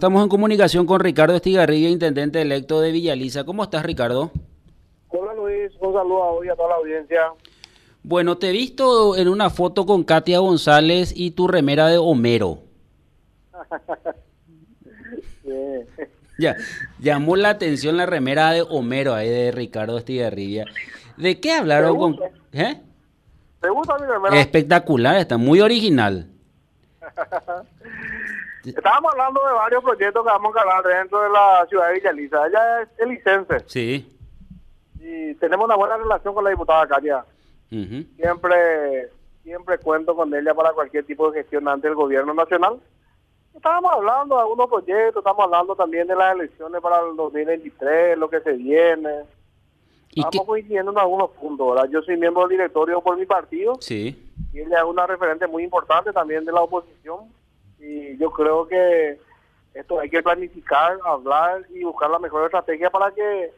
Estamos en comunicación con Ricardo Estigarribia, intendente electo de Villaliza. ¿Cómo estás, Ricardo? Hola Luis, un saludo a hoy a toda la audiencia. Bueno, te he visto en una foto con Katia González y tu remera de Homero. Sí. Ya, llamó la atención la remera de Homero ahí de Ricardo Estigarribia. ¿De qué hablaron con...? ¿Eh? ¿Te gusta mi remera? Espectacular, está muy original. Estábamos hablando de varios proyectos que vamos a encarar dentro de la ciudad de Villaliza. Ella es elicense Sí. y tenemos una buena relación con la diputada Katia. Ujú. Siempre, siempre cuento con ella para cualquier tipo de gestión ante el gobierno nacional. Estábamos hablando de algunos proyectos, estamos hablando también de las elecciones para el 2023, lo que se viene. ¿Y Estamos qué? coincidiendo en algunos puntos, ¿verdad? Yo soy miembro del directorio por mi partido Sí. y ella es una referente muy importante también de la oposición y yo creo que esto hay que planificar, hablar y buscar la mejor estrategia para que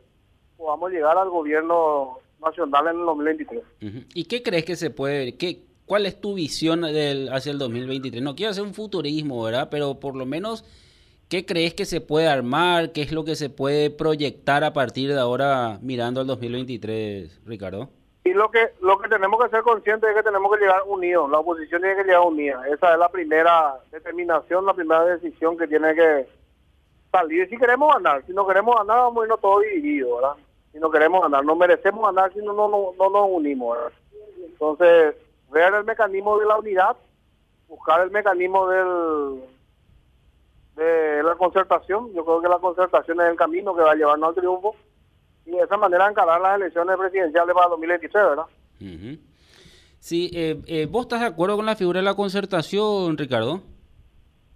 podamos llegar al gobierno nacional en el 2023. Ujú. ¿Y qué crees que se puede, qué, cuál es tu visión del, hacia el 2023? No quiero hacer un futurismo, ¿verdad? Pero por lo menos, ¿qué crees que se puede armar? ¿Qué es lo que se puede proyectar a partir de ahora mirando al 2023, Ricardo? Y lo que lo que tenemos que ser conscientes es que tenemos que llegar unidos, la oposición tiene que llegar unida. Esa es la primera determinación, la primera decisión que tiene que salir. Si queremos ganar, si no queremos ganar, vamos a irnos todos divididos, ¿verdad? Si no queremos ganar, no merecemos ganar si no, no, no, no nos unimos. Entonces, ver el mecanismo de la unidad, buscar el mecanismo del de la concertación. Yo creo que la concertación es el camino que va a llevarnos al triunfo y de esa manera encarar las elecciones presidenciales para 2023, ¿verdad? Ujú. Sí, eh, eh, ¿vos estás de acuerdo con la figura de la concertación, Ricardo?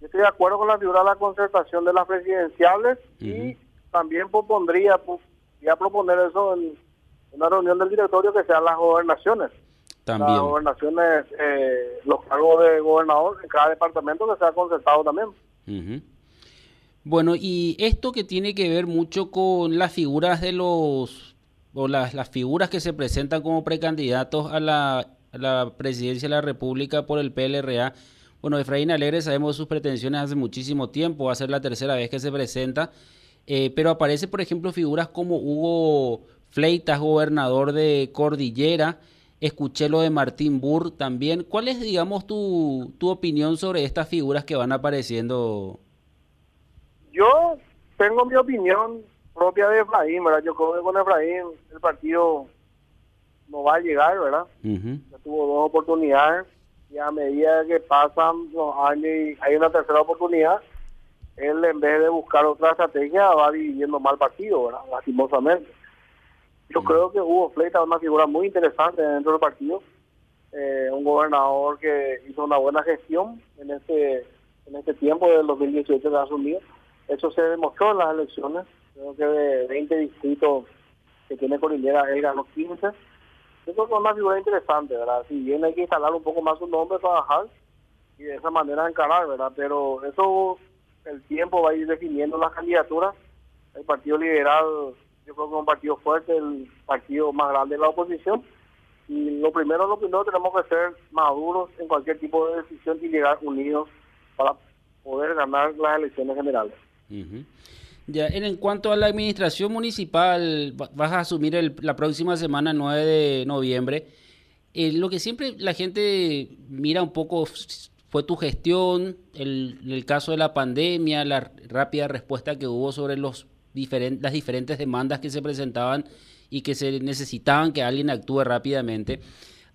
Yo estoy de acuerdo con la figura de la concertación de las presidenciales y también propondría, pu- voy a proponer eso en una reunión del directorio que sean las gobernaciones. Las También. gobernaciones, eh, los cargos de gobernador en cada departamento que sea concertado también. Ujú. Bueno, y esto que tiene que ver mucho con las figuras de los, o las, las figuras que se presentan como precandidatos a la, presidencia de la República por el PLRA. Bueno, Efraín Alegre sabemos sus pretensiones hace muchísimo tiempo, va a ser la tercera vez que se presenta, eh, pero aparece, por ejemplo, figuras como Hugo Fleitas, gobernador de Cordillera, escuché lo de Martín Burr también. ¿Cuál es, digamos, tu, tu opinión sobre estas figuras que van apareciendo? Yo tengo mi opinión propia de Efraín, ¿verdad? Yo creo que con Efraín el partido no va a llegar, ¿verdad? Ya tuvo dos oportunidades y a medida que pasan los años y hay una tercera oportunidad, él en vez de buscar otra estrategia va dividiendo mal partido, ¿verdad? lastimosamente. Yo creo que Hugo Fleita es una figura muy interesante dentro del partido, eh, un gobernador que hizo una buena gestión en este en este tiempo del 2018 que ha asumido. Eso se demostró en las elecciones, creo que de 20 distritos que tiene Cordillera, él ganó 15. Yo creo que es una figura interesante, ¿verdad? Si bien hay que instalar un poco más su nombre, trabajar y de esa manera encarar, ¿verdad? Pero eso, el tiempo va a ir definiendo las candidaturas. El Partido Liberal, yo creo que es un partido fuerte, el partido más grande de la oposición. Y lo primero, lo primero, tenemos que ser maduros en cualquier tipo de decisión y llegar unidos para poder ganar las elecciones generales. Ya, en, cuanto a la administración municipal, va- vas a asumir el- la próxima semana, 9 de noviembre. Eh, lo que siempre la gente mira un poco fue tu gestión, el, el caso de la pandemia, la rápida respuesta que hubo sobre los las diferentes demandas que se presentaban y que se necesitaban que alguien actúe rápidamente.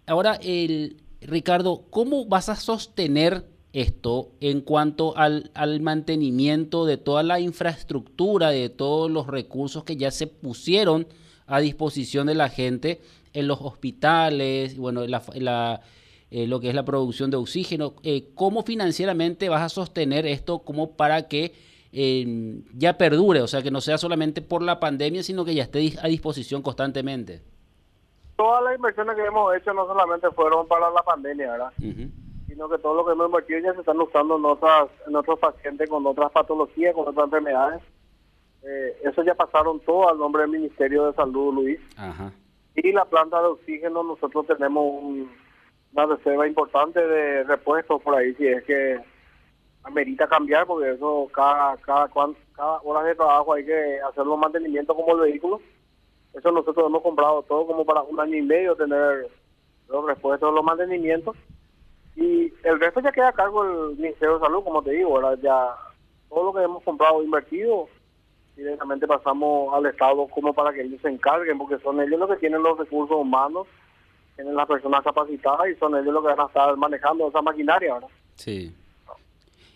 Ahora, el, Ricardo, ¿cómo vas a sostener esto en cuanto al, al mantenimiento de toda la infraestructura, de todos los recursos que ya se pusieron a disposición de la gente en los hospitales, bueno, la, la, eh, lo que es la producción de oxígeno? Eh, ¿Cómo financieramente vas a sostener esto como para que eh, ya perdure, o sea, que no sea solamente por la pandemia, sino que ya esté a disposición constantemente? Todas las inversiones que hemos hecho no solamente fueron para la pandemia, ¿verdad? Sino que todo lo que hemos invertido ya se están usando en, otras, en otros pacientes con otras patologías, con otras enfermedades. Eh, eso ya pasaron todo al nombre del Ministerio de Salud, Luis. Ajá. Y la planta de oxígeno, nosotros tenemos un- una reserva importante de repuestos por ahí, si es que amerita cambiar porque eso cada, cada, cada hora de trabajo hay que hacer los mantenimientos como el vehículo. Eso nosotros hemos comprado todo como para un año y medio tener los repuestos de los mantenimientos. El resto ya queda a cargo del Ministerio de Salud, como te digo, ahora ya todo lo que hemos comprado invertido directamente pasamos al Estado como para que ellos se encarguen, porque son ellos los que tienen los recursos humanos, tienen las personas capacitadas y son ellos los que van a estar manejando esa maquinaria, ¿verdad? Sí.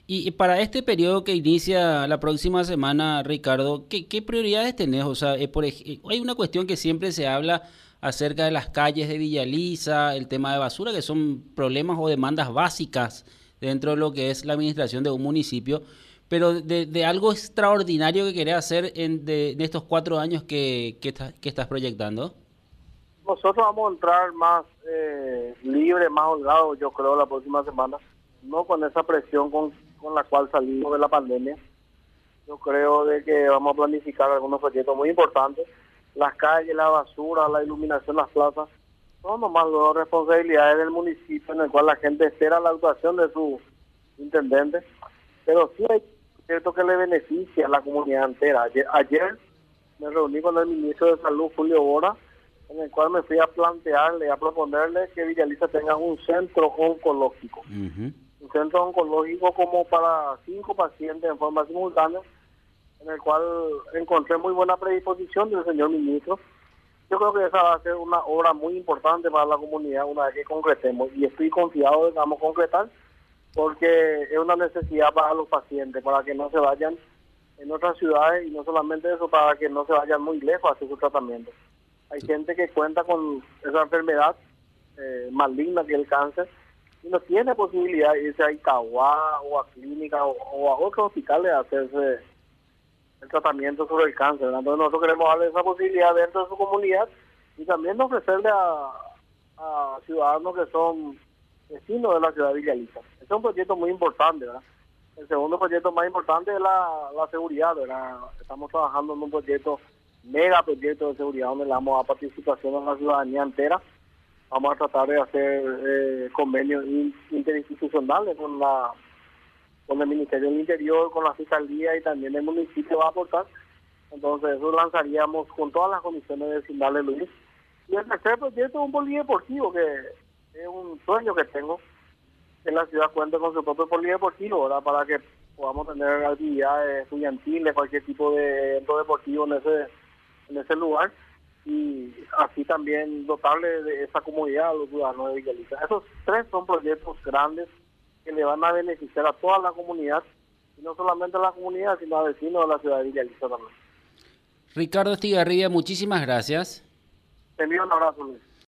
Y, para este periodo que inicia la próxima semana, Ricardo, ¿qué, prioridades tenés? O sea, eh, por, hay una cuestión que siempre se habla acerca de las calles de Villaliza, el tema de basura, que son problemas o demandas básicas dentro de lo que es la administración de un municipio pero de, algo extraordinario que querés hacer en, de, estos cuatro años que, que, estás proyectando? Nosotros vamos a entrar más eh, libre, más holgado, yo creo, la próxima semana, no con esa presión con, con la cual salimos de la pandemia. Yo creo de que vamos a planificar algunos proyectos muy importantes. Las calles, la basura, la iluminación, las plazas, son nomás dos responsabilidades del municipio en el cual la gente espera la actuación de su intendente. Pero sí hay cierto que le beneficia a la comunidad entera. Ayer, me reuní con el ministro de Salud, Julio Bora, en el cual me fui a plantearle, a proponerle que Villaliza tenga un centro oncológico. Centro oncológico como para cinco pacientes en forma simultánea, en el cual encontré muy buena predisposición del señor ministro. Yo creo que esa va a ser una obra muy importante para la comunidad una vez que concretemos y estoy confiado de que vamos a concretar porque es una necesidad para los pacientes, para que no se vayan en otras ciudades y no solamente eso, para que no se vayan muy lejos a hacer su tratamiento. Hay gente que cuenta con esa enfermedad eh, maligna que es el cáncer no tiene posibilidad de irse a Itahuá o a clínica o, a otros hospitales a hacerse el tratamiento sobre el cáncer. Entonces nosotros queremos darle esa posibilidad dentro de su comunidad y también ofrecerle a, ciudadanos que son vecinos de la ciudad de Villaliza es un proyecto muy importante. El segundo proyecto más importante es la, seguridad, ¿verdad? Estamos trabajando en un proyecto, mega proyecto de seguridad, donde le damos a participación a la ciudadanía entera. Vamos a tratar de hacer eh, convenios interinstitucionales con la con el Ministerio del Interior, con la Fiscalía y también el municipio va a aportar. Entonces eso lanzaríamos con todas las condiciones vecinales, Luis. Y el tercer proyecto es un polideportivo, que es un sueño que tengo en la ciudad cuente con su propio polideportivo. Para que podamos tener actividades estudiantiles, cualquier tipo de evento deportivo en ese, en ese lugar y así también dotarle de esa comunidad a los ciudadanos de Villaliza. Esos tres son proyectos grandes que le van a beneficiar a toda la comunidad y no solamente a la comunidad, sino a vecinos de la ciudad de Villaliza también. Ricardo Estigarribia, muchísimas gracias. Te envío un abrazo, Luis.